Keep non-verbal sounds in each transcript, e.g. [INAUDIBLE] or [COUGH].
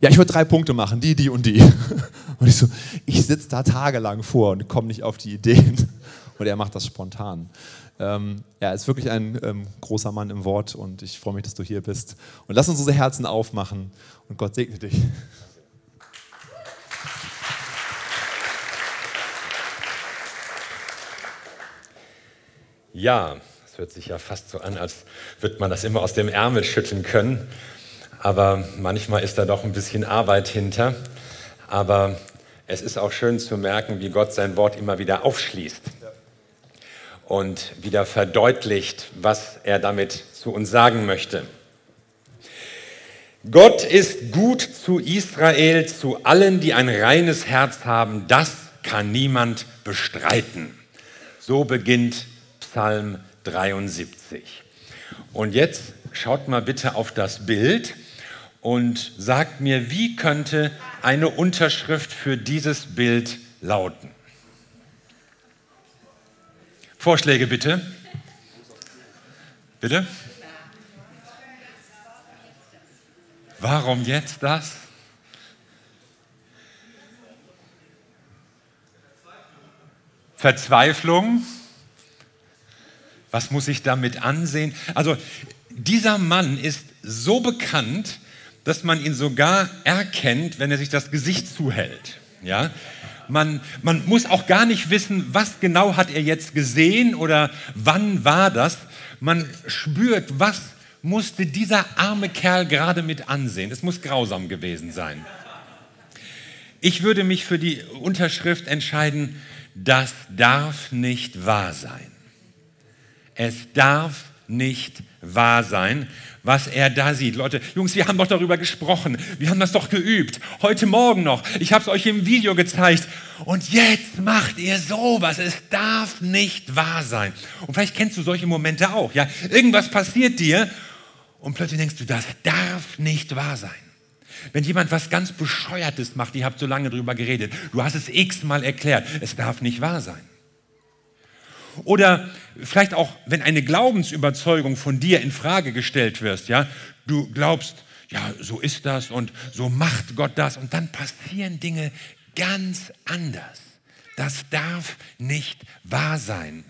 ja, ich würde drei Punkte machen, die, die und die. [LAUGHS] Und ich so, ich sitze da tagelang vor und komme nicht auf die Ideen. [LAUGHS] Und er macht das spontan. Ähm, er ist wirklich ein ähm, großer Mann im Wort und ich freue mich, dass du hier bist. Und lass uns unsere Herzen aufmachen und Gott segne dich. Ja, es hört sich ja fast so an, als würde man das immer aus dem Ärmel schütteln können. Aber manchmal ist da doch ein bisschen Arbeit hinter. Aber es ist auch schön zu merken, wie Gott sein Wort immer wieder aufschließt und wieder verdeutlicht, was er damit zu uns sagen möchte. Gott ist gut zu Israel, zu allen, die ein reines Herz haben. Das kann niemand bestreiten. So beginnt Psalm 73. Und jetzt schaut mal bitte auf das Bild und sagt mir, wie könnte eine Unterschrift für dieses Bild lauten? Vorschläge bitte. Bitte? Warum jetzt das? Verzweiflung. Was muss ich damit ansehen? Also dieser Mann ist so bekannt, dass man ihn sogar erkennt, wenn er sich das Gesicht zuhält. Ja? Man, man muss auch gar nicht wissen, was genau hat er jetzt gesehen oder wann war das. Man spürt, was musste dieser arme Kerl gerade mit ansehen. Es muss grausam gewesen sein. Ich würde mich für die Unterschrift entscheiden, das darf nicht wahr sein. Es darf nicht wahr sein was er da sieht. Leute, Jungs, wir haben doch darüber gesprochen. Wir haben das doch geübt. Heute Morgen noch. Ich habe es euch im Video gezeigt. Und jetzt macht ihr sowas. Es darf nicht wahr sein. Und vielleicht kennst du solche Momente auch. Ja, irgendwas passiert dir und plötzlich denkst du, das darf nicht wahr sein. Wenn jemand was ganz Bescheuertes macht, ihr habt so lange darüber geredet, du hast es x-mal erklärt, es darf nicht wahr sein. Oder vielleicht auch, wenn eine Glaubensüberzeugung von dir in Frage gestellt wird, ja, du glaubst, ja, so ist das und so macht Gott das und dann passieren Dinge ganz anders. Das darf nicht wahr sein.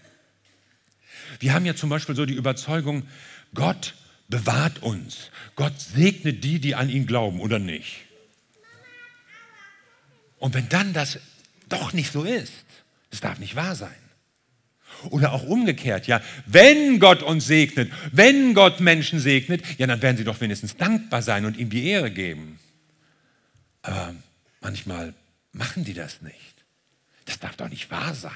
Wir haben ja zum Beispiel so die Überzeugung, Gott bewahrt uns. Gott segnet die, die an ihn glauben oder nicht. Und wenn dann das doch nicht so ist, das darf nicht wahr sein. Oder auch umgekehrt, ja, wenn Gott uns segnet, wenn Gott Menschen segnet, ja, dann werden sie doch wenigstens dankbar sein und ihm die Ehre geben. Aber manchmal machen die das nicht. Das darf doch nicht wahr sein.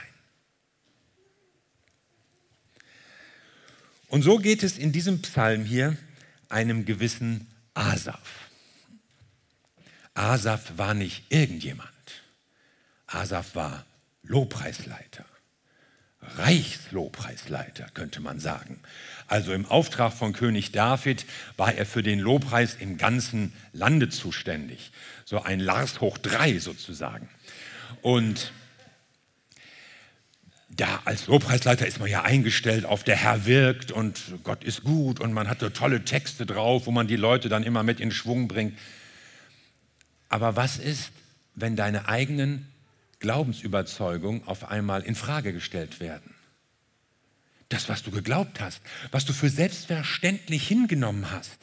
Und so geht es in diesem Psalm hier einem gewissen Asaf. Asaf war nicht irgendjemand. Asaf war Lobpreisleiter. Reichslobpreisleiter, könnte man sagen. Also im Auftrag von König David war er für den Lobpreis im ganzen Lande zuständig. So ein Lars hoch drei sozusagen. Und da als Lobpreisleiter ist man ja eingestellt auf der Herr wirkt und Gott ist gut und man hat so tolle Texte drauf, wo man die Leute dann immer mit in Schwung bringt. Aber was ist, wenn deine eigenen Glaubensüberzeugungen auf einmal in Frage gestellt werden. Das, was du geglaubt hast, was du für selbstverständlich hingenommen hast.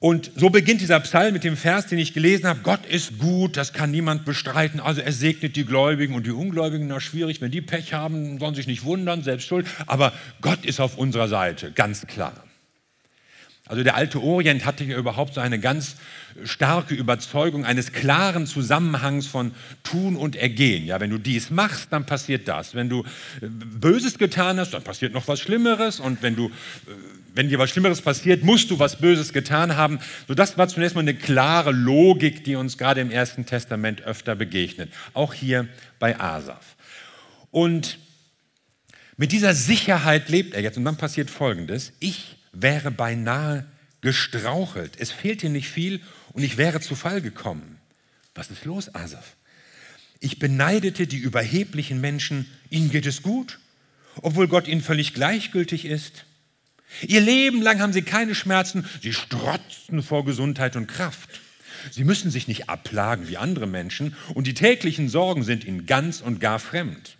Und so beginnt dieser Psalm mit dem Vers, den ich gelesen habe. Gott ist gut, das kann niemand bestreiten. Also er segnet die Gläubigen und die Ungläubigen. Na schwierig, wenn die Pech haben, sollen sich nicht wundern, selbst schuld. Aber Gott ist auf unserer Seite, ganz klar. Also der alte Orient hatte ja überhaupt so eine ganz starke Überzeugung eines klaren Zusammenhangs von Tun und Ergehen. Ja, wenn du dies machst, dann passiert das. Wenn du äh, Böses getan hast, dann passiert noch was Schlimmeres. Und wenn du, äh, wenn dir was Schlimmeres passiert, musst du was Böses getan haben. So, das war zunächst mal eine klare Logik, die uns gerade im Ersten Testament öfter begegnet. Auch hier bei Asaf. Und mit dieser Sicherheit lebt er jetzt. Und dann passiert Folgendes. Ich wäre beinahe gestrauchelt. Es fehlte nicht viel und ich wäre zu Fall gekommen. Was ist los, Asaf? Ich beneidete die überheblichen Menschen, ihnen geht es gut, obwohl Gott ihnen völlig gleichgültig ist. Ihr Leben lang haben sie keine Schmerzen, sie strotzen vor Gesundheit und Kraft. Sie müssen sich nicht abplagen wie andere Menschen und die täglichen Sorgen sind ihnen ganz und gar fremd.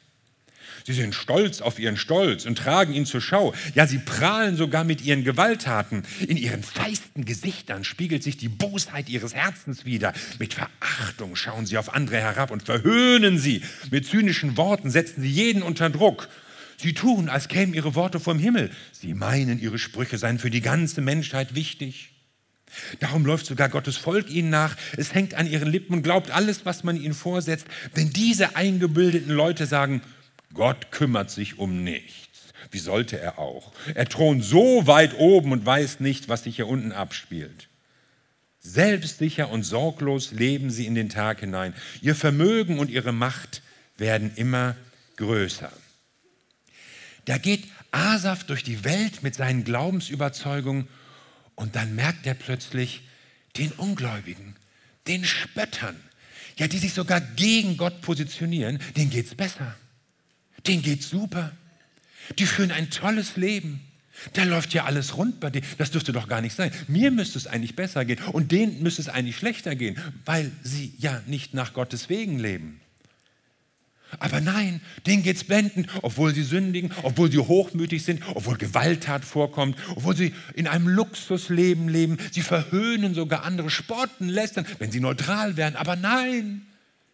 Sie sind stolz auf ihren Stolz und tragen ihn zur Schau. Ja, sie prahlen sogar mit ihren Gewalttaten. In ihren feisten Gesichtern spiegelt sich die Bosheit ihres Herzens wider. Mit Verachtung schauen sie auf andere herab und verhöhnen sie. Mit zynischen Worten setzen sie jeden unter Druck. Sie tun, als kämen ihre Worte vom Himmel. Sie meinen, ihre Sprüche seien für die ganze Menschheit wichtig. Darum läuft sogar Gottes Volk ihnen nach. Es hängt an ihren Lippen und glaubt alles, was man ihnen vorsetzt. Denn diese eingebildeten Leute sagen, Gott kümmert sich um nichts. Wie sollte er auch? Er thront so weit oben und weiß nicht, was sich hier unten abspielt. Selbstsicher und sorglos leben sie in den Tag hinein. Ihr Vermögen und ihre Macht werden immer größer. Da geht Asaf durch die Welt mit seinen Glaubensüberzeugungen und dann merkt er plötzlich den Ungläubigen, den Spöttern, ja, die sich sogar gegen Gott positionieren, denen geht es besser. Denen geht's super. Die führen ein tolles Leben. Da läuft ja alles rund bei denen. Das dürfte doch gar nicht sein. Mir müsste es eigentlich besser gehen und denen müsste es eigentlich schlechter gehen, weil sie ja nicht nach Gottes Wegen leben. Aber nein, denen geht's blendend, obwohl sie sündigen, obwohl sie hochmütig sind, obwohl Gewalttat vorkommt, obwohl sie in einem Luxusleben leben. Sie verhöhnen sogar andere, Sporten lästern, wenn sie neutral wären. Aber nein,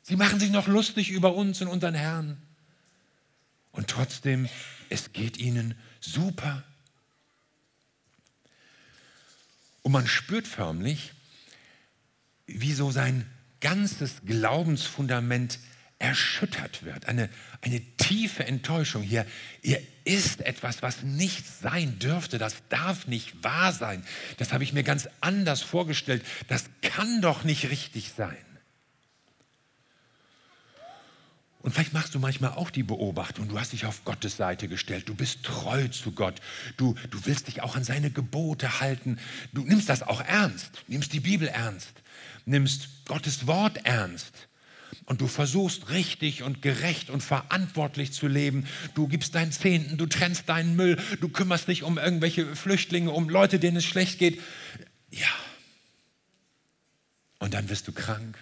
sie machen sich noch lustig über uns und unseren Herrn. Und trotzdem, es geht ihnen super. Und man spürt förmlich, wie so sein ganzes Glaubensfundament erschüttert wird. Eine, eine tiefe Enttäuschung hier. Ihr ist etwas, was nicht sein dürfte. Das darf nicht wahr sein. Das habe ich mir ganz anders vorgestellt. Das kann doch nicht richtig sein. Und vielleicht machst du manchmal auch die Beobachtung, du hast dich auf Gottes Seite gestellt, du bist treu zu Gott, du, du willst dich auch an seine Gebote halten, du nimmst das auch ernst, nimmst die Bibel ernst, nimmst Gottes Wort ernst. Und du versuchst richtig und gerecht und verantwortlich zu leben. Du gibst deinen Zehnten, du trennst deinen Müll, du kümmerst dich um irgendwelche Flüchtlinge, um Leute, denen es schlecht geht. Ja. Und dann wirst du krank.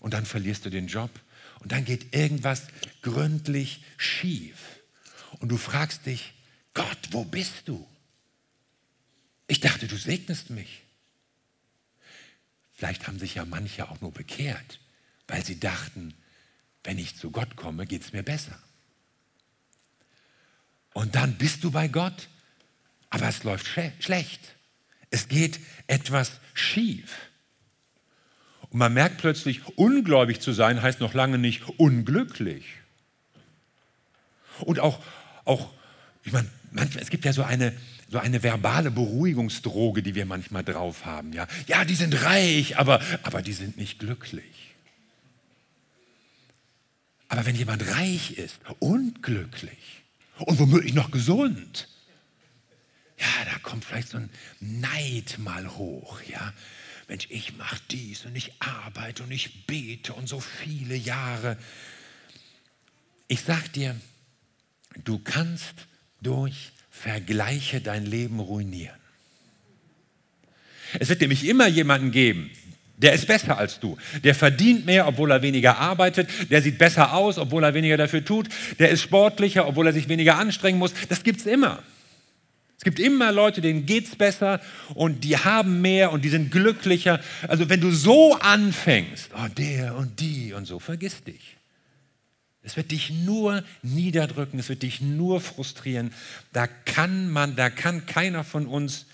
Und dann verlierst du den Job und dann geht irgendwas gründlich schief. Und du fragst dich, Gott, wo bist du? Ich dachte, du segnest mich. Vielleicht haben sich ja manche auch nur bekehrt, weil sie dachten, wenn ich zu Gott komme, geht es mir besser. Und dann bist du bei Gott, aber es läuft schlecht. Es geht etwas schief. Und man merkt plötzlich, ungläubig zu sein heißt noch lange nicht unglücklich. Und auch, auch ich meine, manchmal, es gibt ja so eine, so eine verbale Beruhigungsdroge, die wir manchmal drauf haben. Ja, ja die sind reich, aber, aber die sind nicht glücklich. Aber wenn jemand reich ist und glücklich und womöglich noch gesund, ja, da kommt vielleicht so ein Neid mal hoch, ja. Mensch, ich mache dies und ich arbeite und ich bete und so viele Jahre. Ich sag dir, du kannst durch Vergleiche dein Leben ruinieren. Es wird nämlich immer jemanden geben, der ist besser als du. Der verdient mehr, obwohl er weniger arbeitet. Der sieht besser aus, obwohl er weniger dafür tut. Der ist sportlicher, obwohl er sich weniger anstrengen muss. Das gibt es immer. Es gibt immer Leute, denen geht es besser und die haben mehr und die sind glücklicher. Also wenn du so anfängst, oh, der und die und so, vergiss dich. Es wird dich nur niederdrücken, es wird dich nur frustrieren. Da kann man, da kann keiner von uns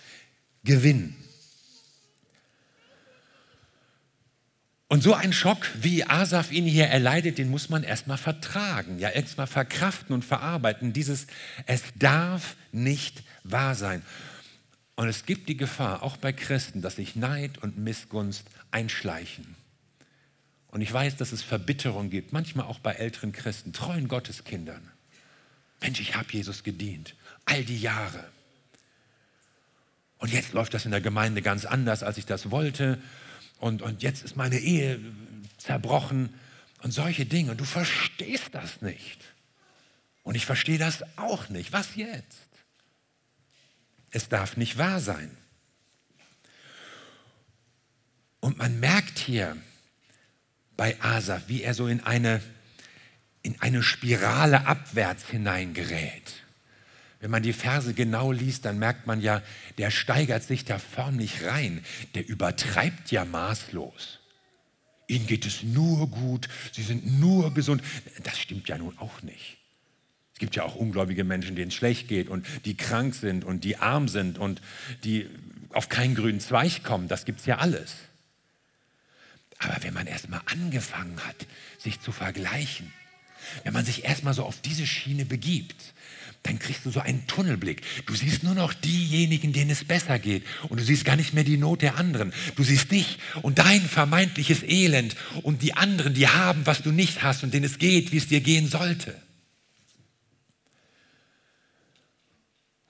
gewinnen. Und so ein Schock, wie Asaf ihn hier erleidet, den muss man erstmal vertragen, ja, erstmal verkraften und verarbeiten. Dieses, es darf nicht wahr sein. Und es gibt die Gefahr, auch bei Christen, dass sich Neid und Missgunst einschleichen. Und ich weiß, dass es Verbitterung gibt, manchmal auch bei älteren Christen, treuen Gotteskindern. Mensch, ich habe Jesus gedient, all die Jahre. Und jetzt läuft das in der Gemeinde ganz anders, als ich das wollte. Und, und jetzt ist meine Ehe zerbrochen und solche Dinge. Und du verstehst das nicht. Und ich verstehe das auch nicht. Was jetzt? Es darf nicht wahr sein. Und man merkt hier bei Asaf, wie er so in eine, in eine Spirale abwärts hineingerät. Wenn man die Verse genau liest, dann merkt man ja, der steigert sich da förmlich rein. Der übertreibt ja maßlos. Ihnen geht es nur gut, sie sind nur gesund. Das stimmt ja nun auch nicht. Es gibt ja auch ungläubige Menschen, denen es schlecht geht und die krank sind und die arm sind und die auf keinen grünen Zweig kommen. Das gibt es ja alles. Aber wenn man erstmal angefangen hat, sich zu vergleichen, wenn man sich erstmal so auf diese Schiene begibt, dann kriegst du so einen Tunnelblick. Du siehst nur noch diejenigen, denen es besser geht. Und du siehst gar nicht mehr die Not der anderen. Du siehst dich und dein vermeintliches Elend und die anderen, die haben, was du nicht hast und denen es geht, wie es dir gehen sollte.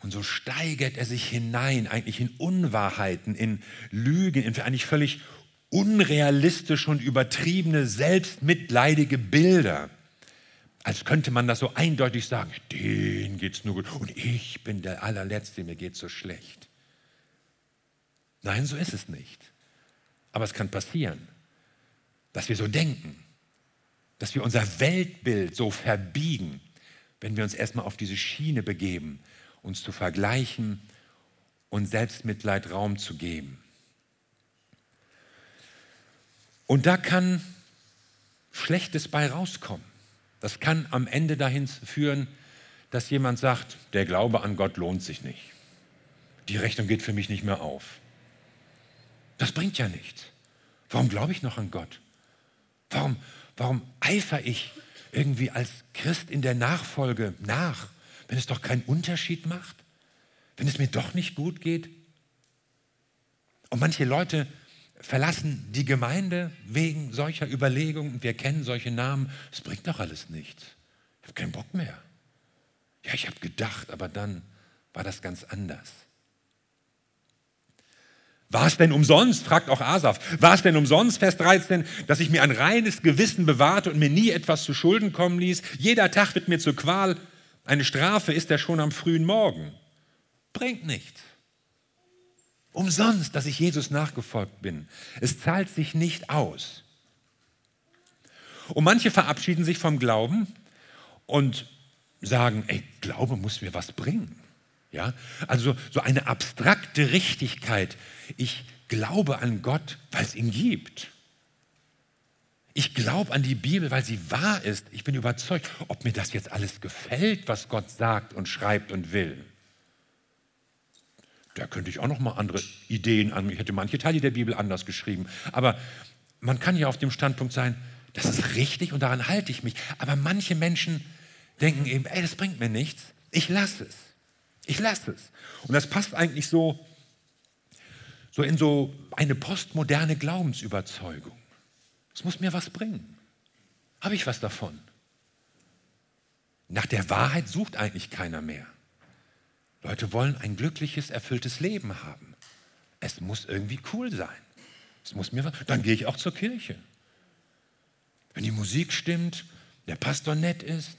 Und so steigert er sich hinein, eigentlich in Unwahrheiten, in Lügen, in eigentlich völlig unrealistische und übertriebene, selbstmitleidige Bilder. Als könnte man das so eindeutig sagen, denen geht es nur gut und ich bin der allerletzte, mir geht so schlecht. Nein, so ist es nicht. Aber es kann passieren, dass wir so denken, dass wir unser Weltbild so verbiegen, wenn wir uns erstmal auf diese Schiene begeben, uns zu vergleichen und Selbstmitleid Raum zu geben. Und da kann Schlechtes bei rauskommen. Das kann am Ende dahin führen, dass jemand sagt, der Glaube an Gott lohnt sich nicht. Die Rechnung geht für mich nicht mehr auf. Das bringt ja nichts. Warum glaube ich noch an Gott? Warum, warum eifere ich irgendwie als Christ in der Nachfolge nach, wenn es doch keinen Unterschied macht? Wenn es mir doch nicht gut geht? Und manche Leute verlassen die Gemeinde wegen solcher Überlegungen. Wir kennen solche Namen. Es bringt doch alles nichts. Ich habe keinen Bock mehr. Ja, ich habe gedacht, aber dann war das ganz anders. War es denn umsonst, fragt auch Asaf, war es denn umsonst, Vers 13, dass ich mir ein reines Gewissen bewahrte und mir nie etwas zu Schulden kommen ließ? Jeder Tag wird mir zur Qual. Eine Strafe ist er schon am frühen Morgen. Bringt nichts. Umsonst, dass ich Jesus nachgefolgt bin. Es zahlt sich nicht aus. Und manche verabschieden sich vom Glauben und sagen, ey, Glaube muss mir was bringen. Ja? Also so eine abstrakte Richtigkeit. Ich glaube an Gott, weil es ihn gibt. Ich glaube an die Bibel, weil sie wahr ist. Ich bin überzeugt, ob mir das jetzt alles gefällt, was Gott sagt und schreibt und will da könnte ich auch noch mal andere Ideen an. Ich hätte manche Teile der Bibel anders geschrieben. Aber man kann ja auf dem Standpunkt sein, das ist richtig und daran halte ich mich. Aber manche Menschen denken eben, ey, das bringt mir nichts. Ich lasse es. Ich lasse es. Und das passt eigentlich so, so in so eine postmoderne Glaubensüberzeugung. Es muss mir was bringen. Habe ich was davon? Nach der Wahrheit sucht eigentlich keiner mehr. Leute wollen ein glückliches, erfülltes Leben haben. Es muss irgendwie cool sein. Es muss mir Dann gehe ich auch zur Kirche. Wenn die Musik stimmt, der Pastor nett ist,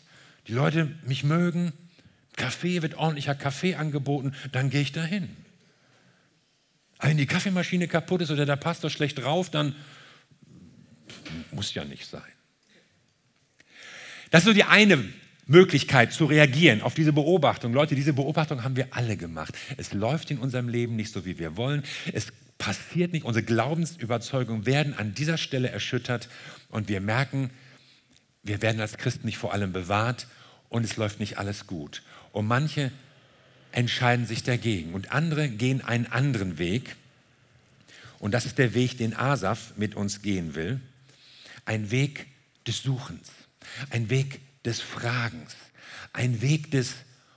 die Leute mich mögen, Kaffee wird ordentlicher Kaffee angeboten, dann gehe ich dahin. Wenn die Kaffeemaschine kaputt ist oder der Pastor schlecht drauf, dann muss ja nicht sein. Das ist so die eine Möglichkeit zu reagieren auf diese Beobachtung. Leute, diese Beobachtung haben wir alle gemacht. Es läuft in unserem Leben nicht so, wie wir wollen. Es passiert nicht. Unsere Glaubensüberzeugungen werden an dieser Stelle erschüttert und wir merken, wir werden als Christen nicht vor allem bewahrt und es läuft nicht alles gut. Und manche entscheiden sich dagegen und andere gehen einen anderen Weg. Und das ist der Weg, den Asaf mit uns gehen will. Ein Weg des Suchens, ein Weg des Fragens, ein Weg des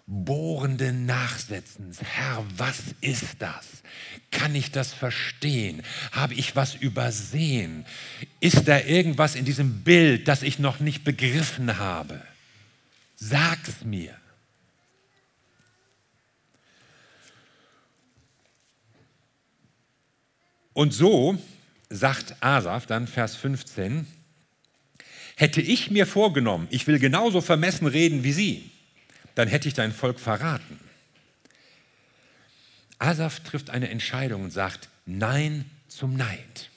bohrenden Nachsetzens. Herr, was ist das? Kann ich das verstehen? Habe ich was übersehen? Ist da irgendwas in diesem Bild, das ich noch nicht begriffen habe? Sag's mir. Und so sagt Asaf dann Vers 15, Hätte ich mir vorgenommen, ich will genauso vermessen reden wie Sie, dann hätte ich dein Volk verraten. Asaf trifft eine Entscheidung und sagt Nein zum Neid.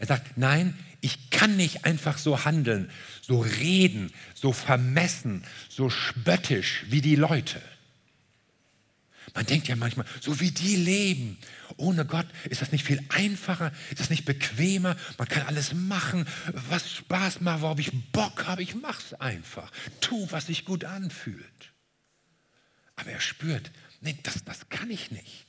Er sagt, nein, ich kann nicht einfach so handeln, so reden, so vermessen, so spöttisch wie die Leute. Man denkt ja manchmal, so wie die leben, ohne Gott, ist das nicht viel einfacher, ist das nicht bequemer, man kann alles machen, was Spaß macht, worauf ich Bock habe, ich mache es einfach. Tu, was sich gut anfühlt. Aber er spürt, nee, das, das kann ich nicht.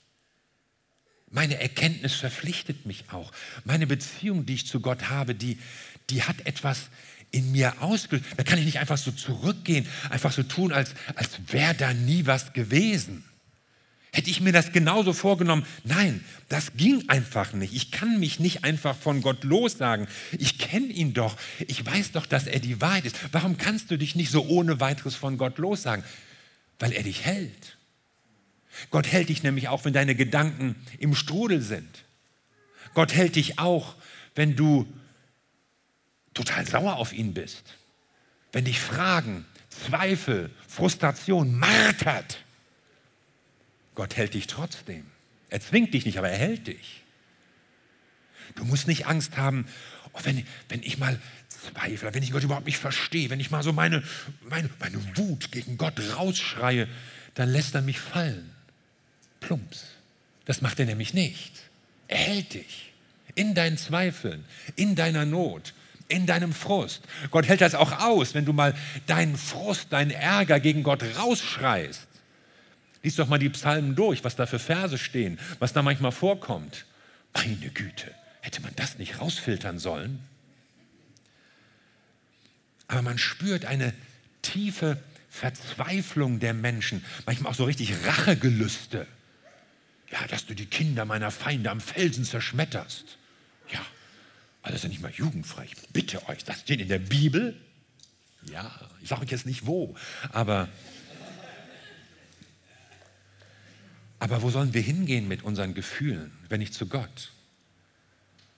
Meine Erkenntnis verpflichtet mich auch. Meine Beziehung, die ich zu Gott habe, die, die hat etwas in mir ausgelöst. Da kann ich nicht einfach so zurückgehen, einfach so tun, als, als wäre da nie was gewesen. Hätte ich mir das genauso vorgenommen? Nein, das ging einfach nicht. Ich kann mich nicht einfach von Gott lossagen. Ich kenne ihn doch. Ich weiß doch, dass er die Wahrheit ist. Warum kannst du dich nicht so ohne weiteres von Gott lossagen? Weil er dich hält. Gott hält dich nämlich auch, wenn deine Gedanken im Strudel sind. Gott hält dich auch, wenn du total sauer auf ihn bist. Wenn dich Fragen, Zweifel, Frustration martert. Gott hält dich trotzdem. Er zwingt dich nicht, aber er hält dich. Du musst nicht Angst haben, oh, wenn, wenn ich mal zweifle, wenn ich Gott überhaupt nicht verstehe, wenn ich mal so meine, meine, meine Wut gegen Gott rausschreie, dann lässt er mich fallen. Plumps. Das macht er nämlich nicht. Er hält dich in deinen Zweifeln, in deiner Not, in deinem Frust. Gott hält das auch aus, wenn du mal deinen Frust, deinen Ärger gegen Gott rausschreist. Lies doch mal die Psalmen durch, was da für Verse stehen, was da manchmal vorkommt. Meine Güte, hätte man das nicht rausfiltern sollen? Aber man spürt eine tiefe Verzweiflung der Menschen, manchmal auch so richtig Rachegelüste. Ja, dass du die Kinder meiner Feinde am Felsen zerschmetterst. Ja, ist ja nicht mal jugendfrei. Ich bitte euch, das steht in der Bibel. Ja, ich sage euch jetzt nicht wo, aber Aber wo sollen wir hingehen mit unseren Gefühlen, wenn nicht zu Gott?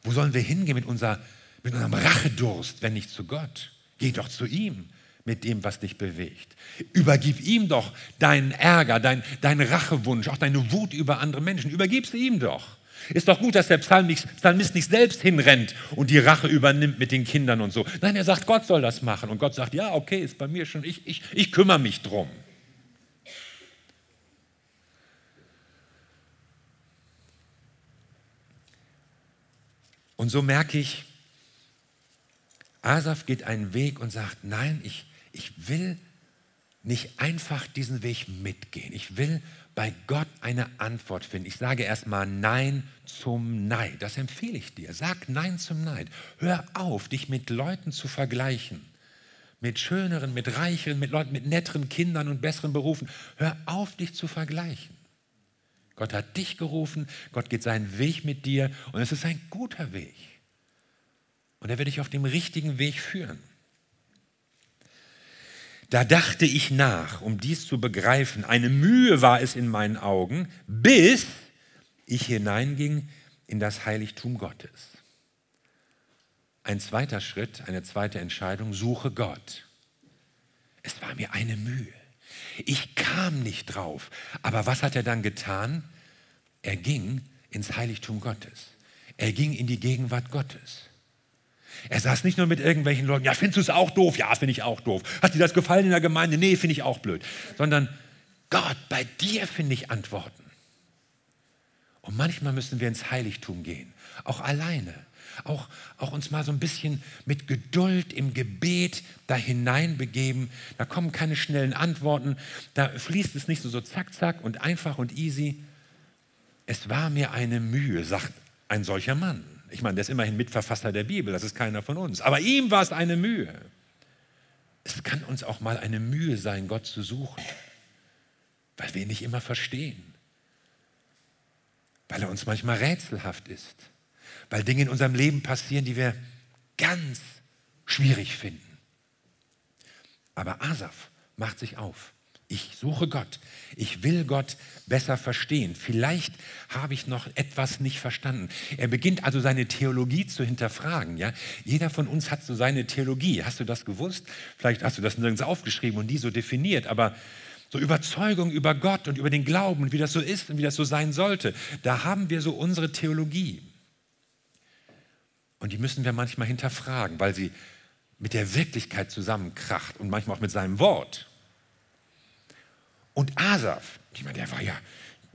Wo sollen wir hingehen mit, unser, mit unserem Rachedurst, wenn nicht zu Gott? Geh doch zu ihm mit dem, was dich bewegt. Übergib ihm doch deinen Ärger, dein, deinen Rachewunsch, auch deine Wut über andere Menschen. Übergib sie ihm doch. Ist doch gut, dass der Psalmist nicht selbst hinrennt und die Rache übernimmt mit den Kindern und so. Nein, er sagt, Gott soll das machen. Und Gott sagt, ja, okay, ist bei mir schon, ich, ich, ich kümmere mich drum. Und so merke ich, Asaf geht einen Weg und sagt, nein, ich, ich will nicht einfach diesen Weg mitgehen. Ich will bei Gott eine Antwort finden. Ich sage erstmal Nein zum Neid. Das empfehle ich dir. Sag Nein zum Neid. Hör auf, dich mit Leuten zu vergleichen. Mit schöneren, mit reicheren, mit Leuten, mit netteren Kindern und besseren Berufen. Hör auf, dich zu vergleichen. Gott hat dich gerufen, Gott geht seinen Weg mit dir und es ist ein guter Weg. Und er wird dich auf dem richtigen Weg führen. Da dachte ich nach, um dies zu begreifen. Eine Mühe war es in meinen Augen, bis ich hineinging in das Heiligtum Gottes. Ein zweiter Schritt, eine zweite Entscheidung, suche Gott. Es war mir eine Mühe. Ich kam nicht drauf. Aber was hat er dann getan? Er ging ins Heiligtum Gottes. Er ging in die Gegenwart Gottes. Er saß nicht nur mit irgendwelchen Leuten, ja, findest du es auch doof? Ja, finde ich auch doof. Hat dir das gefallen in der Gemeinde? Nee, finde ich auch blöd. Sondern Gott, bei dir finde ich Antworten. Und manchmal müssen wir ins Heiligtum gehen, auch alleine. Auch, auch uns mal so ein bisschen mit Geduld im Gebet da hineinbegeben. Da kommen keine schnellen Antworten. Da fließt es nicht so, so zack, zack und einfach und easy. Es war mir eine Mühe, sagt ein solcher Mann. Ich meine, der ist immerhin Mitverfasser der Bibel, das ist keiner von uns. Aber ihm war es eine Mühe. Es kann uns auch mal eine Mühe sein, Gott zu suchen, weil wir ihn nicht immer verstehen, weil er uns manchmal rätselhaft ist weil Dinge in unserem Leben passieren, die wir ganz schwierig finden. Aber Asaf macht sich auf. Ich suche Gott. Ich will Gott besser verstehen. Vielleicht habe ich noch etwas nicht verstanden. Er beginnt also seine Theologie zu hinterfragen. Ja? Jeder von uns hat so seine Theologie. Hast du das gewusst? Vielleicht hast du das nirgends aufgeschrieben und nie so definiert. Aber so Überzeugung über Gott und über den Glauben und wie das so ist und wie das so sein sollte. Da haben wir so unsere Theologie. Und die müssen wir manchmal hinterfragen, weil sie mit der Wirklichkeit zusammenkracht und manchmal auch mit seinem Wort. Und Asaf, ich meine, der war ja,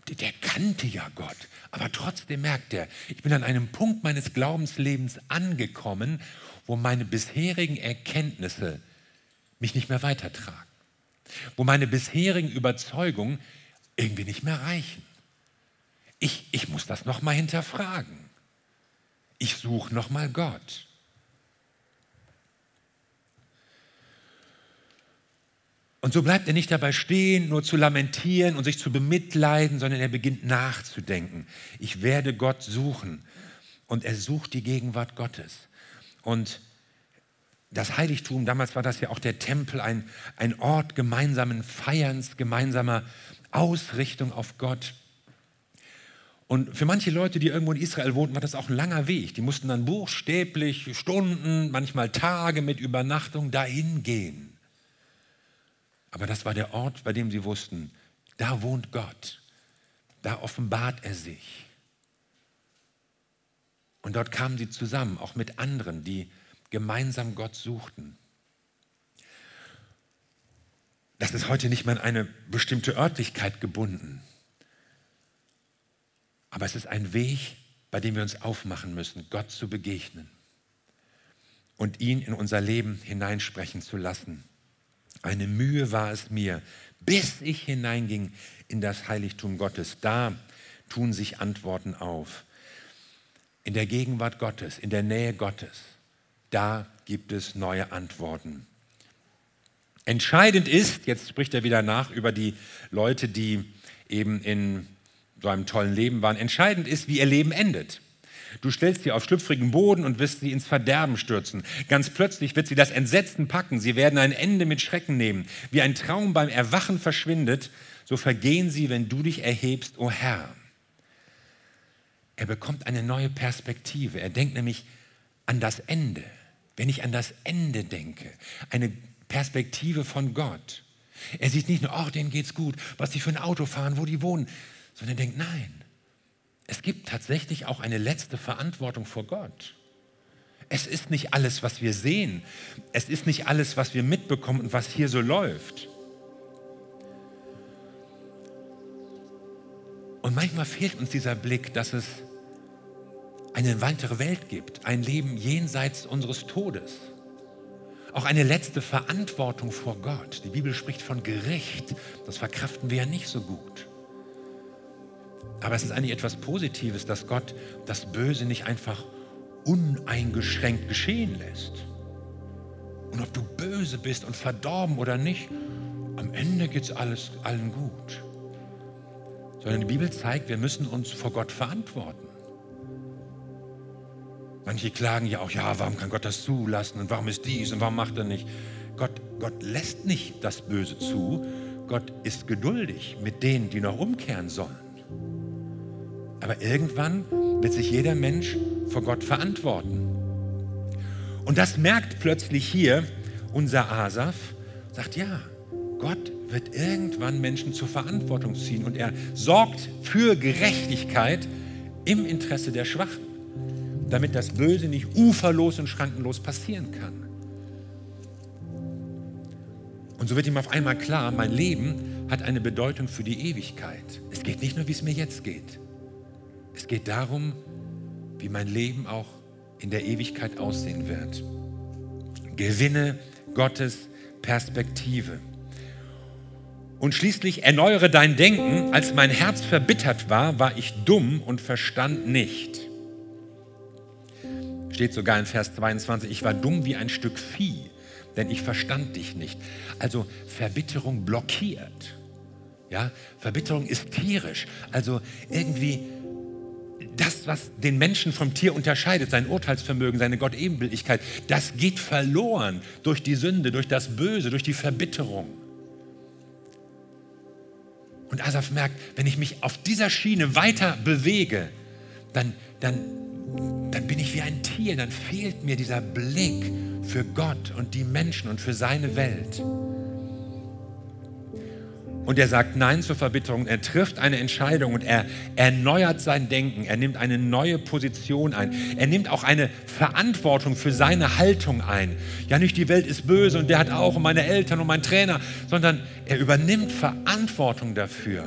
der kannte ja Gott, aber trotzdem merkt er, ich bin an einem Punkt meines Glaubenslebens angekommen, wo meine bisherigen Erkenntnisse mich nicht mehr weitertragen, wo meine bisherigen Überzeugungen irgendwie nicht mehr reichen. Ich, ich muss das nochmal hinterfragen. Ich suche nochmal Gott. Und so bleibt er nicht dabei stehen, nur zu lamentieren und sich zu bemitleiden, sondern er beginnt nachzudenken. Ich werde Gott suchen. Und er sucht die Gegenwart Gottes. Und das Heiligtum, damals war das ja auch der Tempel, ein, ein Ort gemeinsamen Feierns, gemeinsamer Ausrichtung auf Gott. Und für manche Leute, die irgendwo in Israel wohnten, war das auch ein langer Weg. Die mussten dann buchstäblich Stunden, manchmal Tage mit Übernachtung dahin gehen. Aber das war der Ort, bei dem sie wussten, da wohnt Gott, da offenbart er sich. Und dort kamen sie zusammen, auch mit anderen, die gemeinsam Gott suchten. Das ist heute nicht mehr an eine bestimmte Örtlichkeit gebunden. Aber es ist ein Weg, bei dem wir uns aufmachen müssen, Gott zu begegnen und ihn in unser Leben hineinsprechen zu lassen. Eine Mühe war es mir, bis ich hineinging in das Heiligtum Gottes. Da tun sich Antworten auf. In der Gegenwart Gottes, in der Nähe Gottes, da gibt es neue Antworten. Entscheidend ist, jetzt spricht er wieder nach über die Leute, die eben in so einem tollen Leben waren, entscheidend ist, wie ihr Leben endet. Du stellst sie auf schlüpfrigen Boden und wirst sie ins Verderben stürzen. Ganz plötzlich wird sie das Entsetzen packen. Sie werden ein Ende mit Schrecken nehmen. Wie ein Traum beim Erwachen verschwindet, so vergehen sie, wenn du dich erhebst, o oh Herr. Er bekommt eine neue Perspektive. Er denkt nämlich an das Ende. Wenn ich an das Ende denke, eine Perspektive von Gott. Er sieht nicht nur, oh, denen geht's gut, was die für ein Auto fahren, wo die wohnen, sondern er denkt, nein, es gibt tatsächlich auch eine letzte Verantwortung vor Gott. Es ist nicht alles, was wir sehen. Es ist nicht alles, was wir mitbekommen und was hier so läuft. Und manchmal fehlt uns dieser Blick, dass es eine weitere Welt gibt, ein Leben jenseits unseres Todes. Auch eine letzte Verantwortung vor Gott. Die Bibel spricht von Gericht. Das verkraften wir ja nicht so gut. Aber es ist eigentlich etwas Positives, dass Gott das Böse nicht einfach uneingeschränkt geschehen lässt. Und ob du böse bist und verdorben oder nicht, am Ende geht es allen gut. Sondern die Bibel zeigt, wir müssen uns vor Gott verantworten. Manche klagen ja auch, ja, warum kann Gott das zulassen und warum ist dies und warum macht er nicht? Gott, Gott lässt nicht das Böse zu. Gott ist geduldig mit denen, die noch umkehren sollen. Aber irgendwann wird sich jeder Mensch vor Gott verantworten. Und das merkt plötzlich hier unser Asaf, sagt ja, Gott wird irgendwann Menschen zur Verantwortung ziehen und er sorgt für Gerechtigkeit im Interesse der Schwachen, damit das Böse nicht uferlos und schrankenlos passieren kann. Und so wird ihm auf einmal klar, mein Leben hat eine Bedeutung für die Ewigkeit. Es geht nicht nur, wie es mir jetzt geht. Es geht darum, wie mein Leben auch in der Ewigkeit aussehen wird. Gewinne Gottes Perspektive. Und schließlich erneuere dein Denken. Als mein Herz verbittert war, war ich dumm und verstand nicht. Steht sogar in Vers 22, ich war dumm wie ein Stück Vieh, denn ich verstand dich nicht. Also Verbitterung blockiert. Ja, Verbitterung ist tierisch. Also irgendwie das, was den Menschen vom Tier unterscheidet, sein Urteilsvermögen, seine Gottebenbildlichkeit, das geht verloren durch die Sünde, durch das Böse, durch die Verbitterung. Und Asaf merkt, wenn ich mich auf dieser Schiene weiter bewege, dann, dann, dann bin ich wie ein Tier, dann fehlt mir dieser Blick für Gott und die Menschen und für seine Welt. Und er sagt Nein zur Verbitterung. Er trifft eine Entscheidung und er erneuert sein Denken. Er nimmt eine neue Position ein. Er nimmt auch eine Verantwortung für seine Haltung ein. Ja, nicht die Welt ist böse und der hat auch und meine Eltern und mein Trainer, sondern er übernimmt Verantwortung dafür.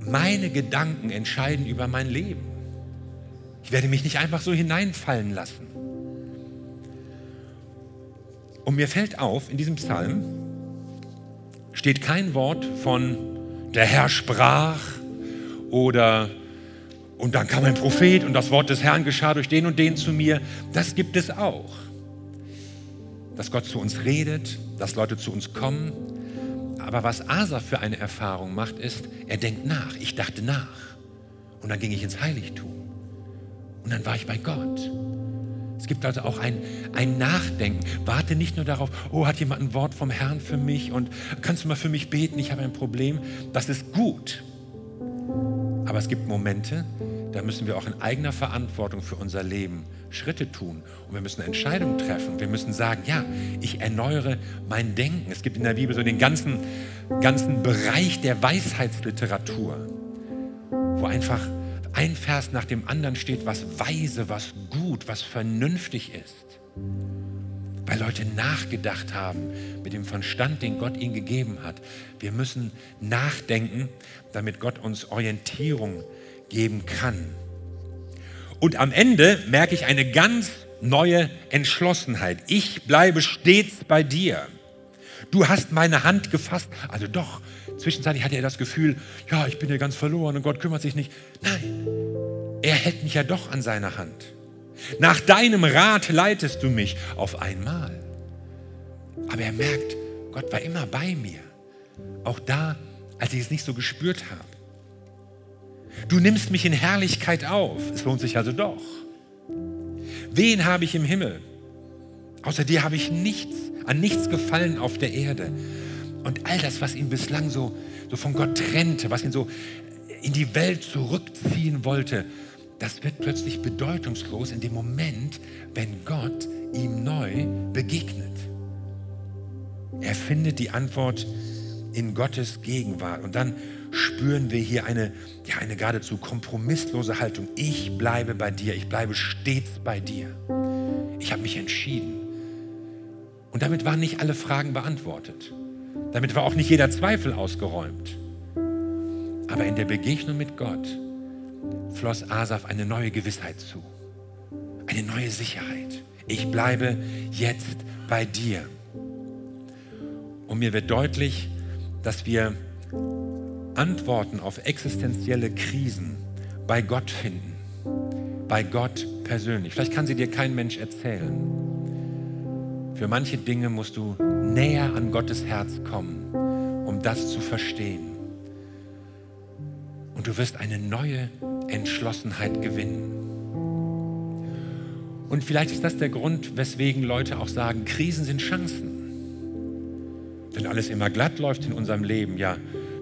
Meine Gedanken entscheiden über mein Leben. Ich werde mich nicht einfach so hineinfallen lassen. Und mir fällt auf, in diesem Psalm, steht kein Wort von der Herr sprach oder und dann kam ein Prophet und das Wort des Herrn geschah durch den und den zu mir. Das gibt es auch. Dass Gott zu uns redet, dass Leute zu uns kommen. Aber was Asa für eine Erfahrung macht, ist, er denkt nach. Ich dachte nach. Und dann ging ich ins Heiligtum. Und dann war ich bei Gott. Es gibt also auch ein, ein Nachdenken. Warte nicht nur darauf, oh, hat jemand ein Wort vom Herrn für mich und kannst du mal für mich beten, ich habe ein Problem. Das ist gut. Aber es gibt Momente, da müssen wir auch in eigener Verantwortung für unser Leben Schritte tun. Und wir müssen Entscheidungen treffen. Wir müssen sagen, ja, ich erneuere mein Denken. Es gibt in der Bibel so den ganzen, ganzen Bereich der Weisheitsliteratur, wo einfach ein Vers nach dem anderen steht, was weise, was gut, was vernünftig ist. Weil Leute nachgedacht haben mit dem Verstand, den Gott ihnen gegeben hat. Wir müssen nachdenken, damit Gott uns Orientierung geben kann. Und am Ende merke ich eine ganz neue Entschlossenheit. Ich bleibe stets bei dir. Du hast meine Hand gefasst. Also doch, Zwischenzeitlich hatte er das Gefühl, ja, ich bin ja ganz verloren und Gott kümmert sich nicht. Nein, er hält mich ja doch an seiner Hand. Nach deinem Rat leitest du mich auf einmal. Aber er merkt, Gott war immer bei mir. Auch da, als ich es nicht so gespürt habe. Du nimmst mich in Herrlichkeit auf. Es lohnt sich also doch. Wen habe ich im Himmel? Außer dir habe ich nichts, an nichts gefallen auf der Erde. Und all das, was ihn bislang so, so von Gott trennte, was ihn so in die Welt zurückziehen wollte, das wird plötzlich bedeutungslos in dem Moment, wenn Gott ihm neu begegnet. Er findet die Antwort in Gottes Gegenwart. Und dann spüren wir hier eine, ja, eine geradezu kompromisslose Haltung. Ich bleibe bei dir, ich bleibe stets bei dir. Ich habe mich entschieden. Und damit waren nicht alle Fragen beantwortet. Damit war auch nicht jeder Zweifel ausgeräumt. Aber in der Begegnung mit Gott floss Asaf eine neue Gewissheit zu, eine neue Sicherheit. Ich bleibe jetzt bei dir. Und mir wird deutlich, dass wir Antworten auf existenzielle Krisen bei Gott finden, bei Gott persönlich. Vielleicht kann sie dir kein Mensch erzählen. Für manche Dinge musst du näher an Gottes Herz kommen, um das zu verstehen. Und du wirst eine neue Entschlossenheit gewinnen. Und vielleicht ist das der Grund, weswegen Leute auch sagen, Krisen sind Chancen. Wenn alles immer glatt läuft in unserem Leben, ja,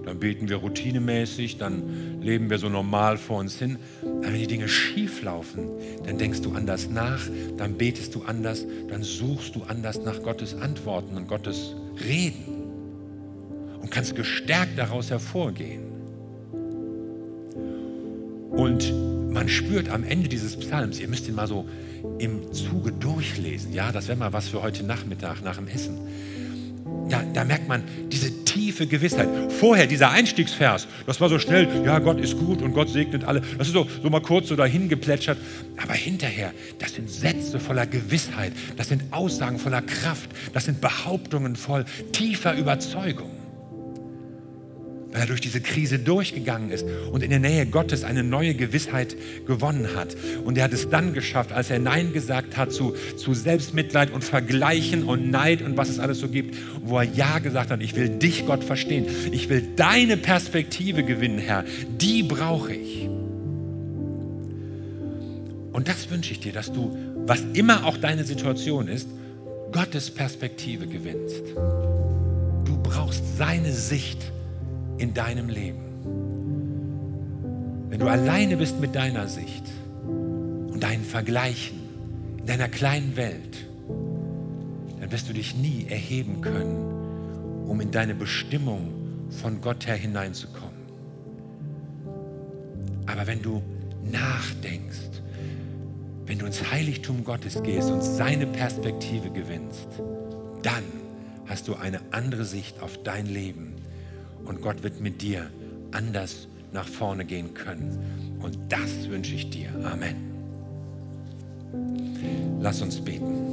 dann beten wir routinemäßig, dann leben wir so normal vor uns hin. Aber wenn die Dinge schief laufen, dann denkst du anders nach, dann betest du anders, dann suchst du anders nach Gottes Antworten und Gottes Reden und kannst gestärkt daraus hervorgehen. Und man spürt am Ende dieses Psalms, ihr müsst ihn mal so im Zuge durchlesen, ja, das wäre mal was für heute Nachmittag nach dem Essen da, da merkt man diese tiefe Gewissheit. Vorher, dieser Einstiegsvers, das war so schnell, ja, Gott ist gut und Gott segnet alle. Das ist so, so mal kurz so dahin geplätschert. Aber hinterher, das sind Sätze voller Gewissheit, das sind Aussagen voller Kraft, das sind Behauptungen voll tiefer Überzeugung weil er durch diese Krise durchgegangen ist und in der Nähe Gottes eine neue Gewissheit gewonnen hat. Und er hat es dann geschafft, als er Nein gesagt hat zu, zu Selbstmitleid und Vergleichen und Neid und was es alles so gibt, wo er Ja gesagt hat, ich will dich, Gott, verstehen. Ich will deine Perspektive gewinnen, Herr. Die brauche ich. Und das wünsche ich dir, dass du, was immer auch deine Situation ist, Gottes Perspektive gewinnst. Du brauchst seine Sicht in deinem Leben. Wenn du alleine bist mit deiner Sicht und deinen Vergleichen in deiner kleinen Welt, dann wirst du dich nie erheben können um in deine Bestimmung von Gott her hineinzukommen. Aber wenn du nachdenkst, wenn du ins Heiligtum Gottes gehst und seine Perspektive gewinnst, dann hast du eine andere Sicht auf dein Leben und Gott wird mit dir anders nach vorne gehen können. Und das wünsche ich dir. Amen. Lass uns beten.